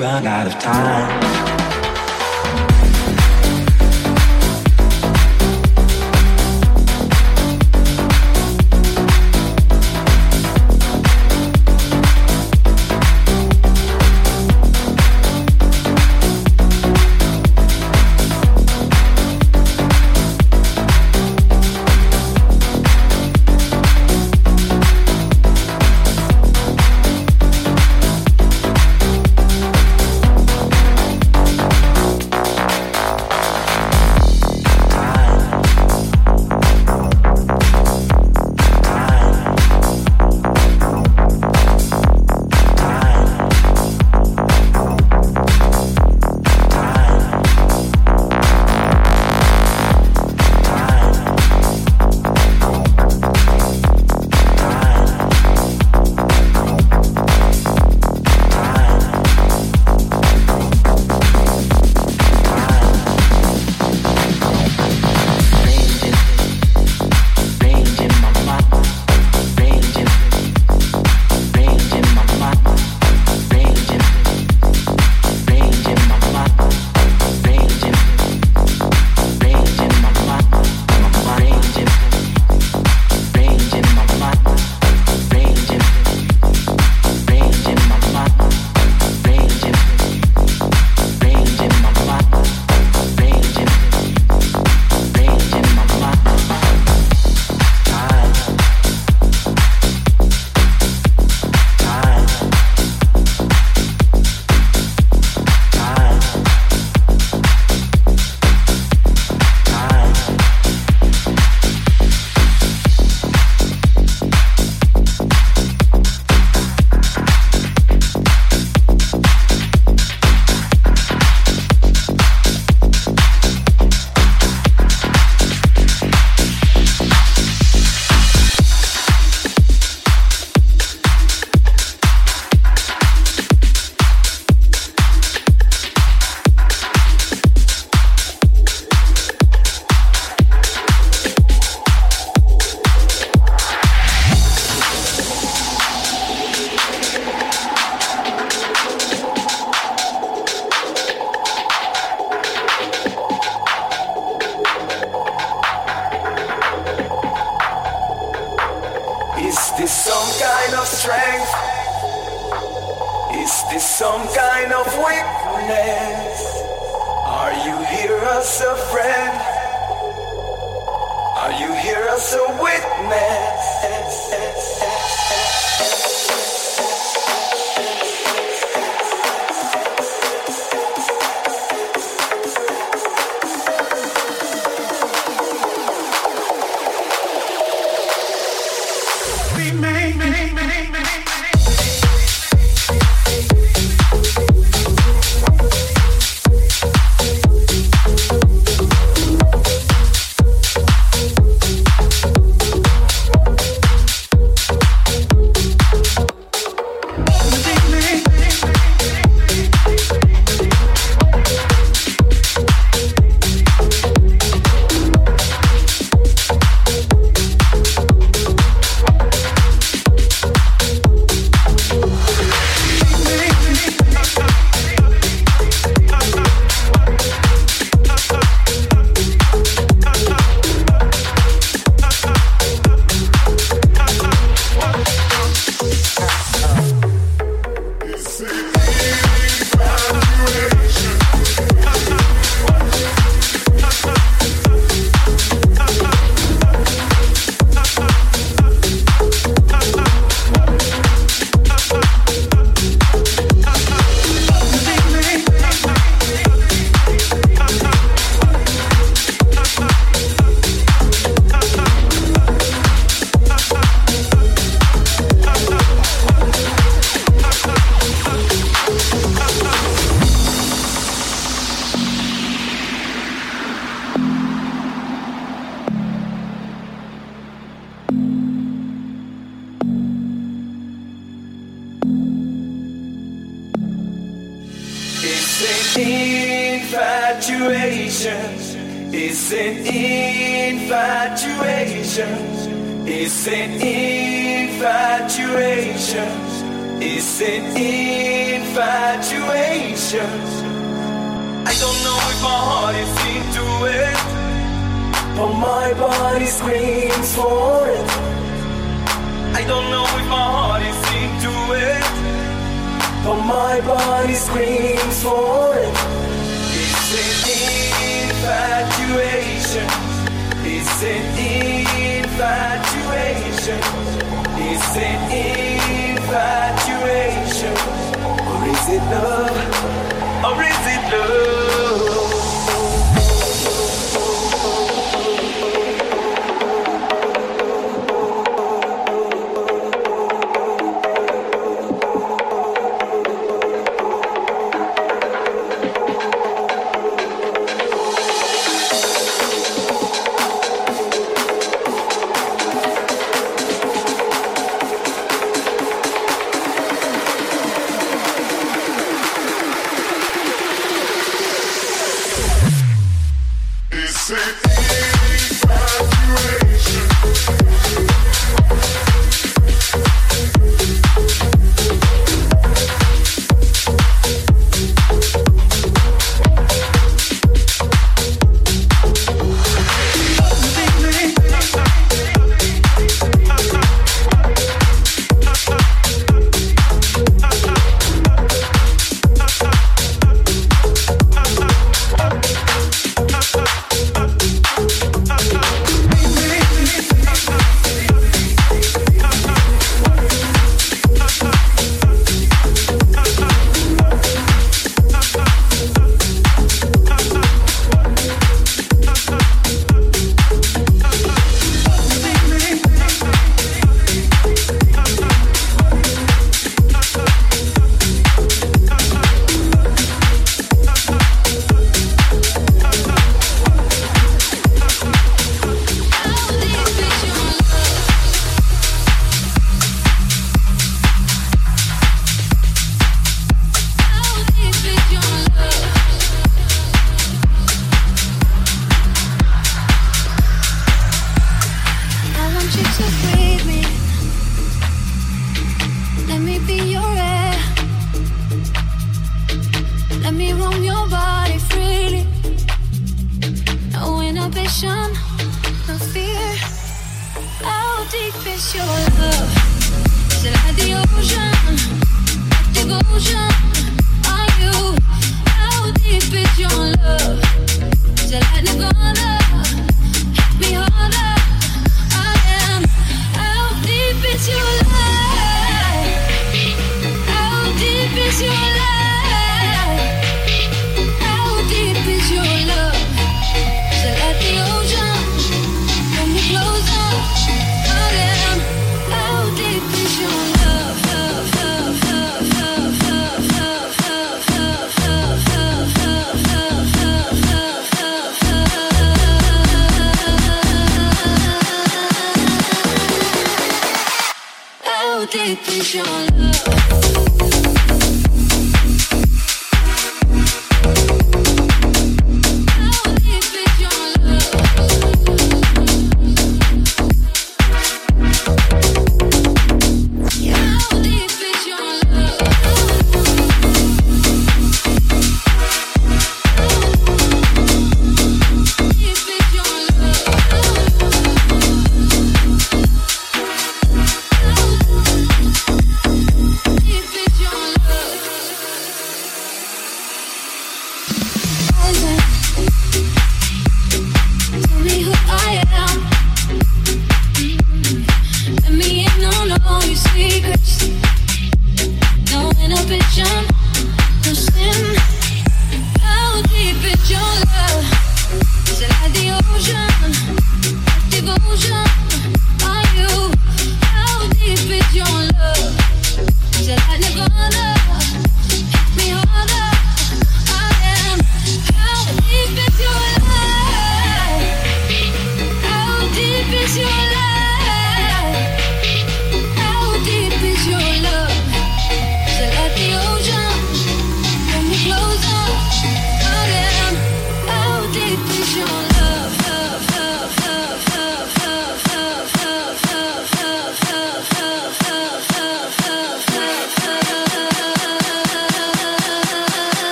run out of time.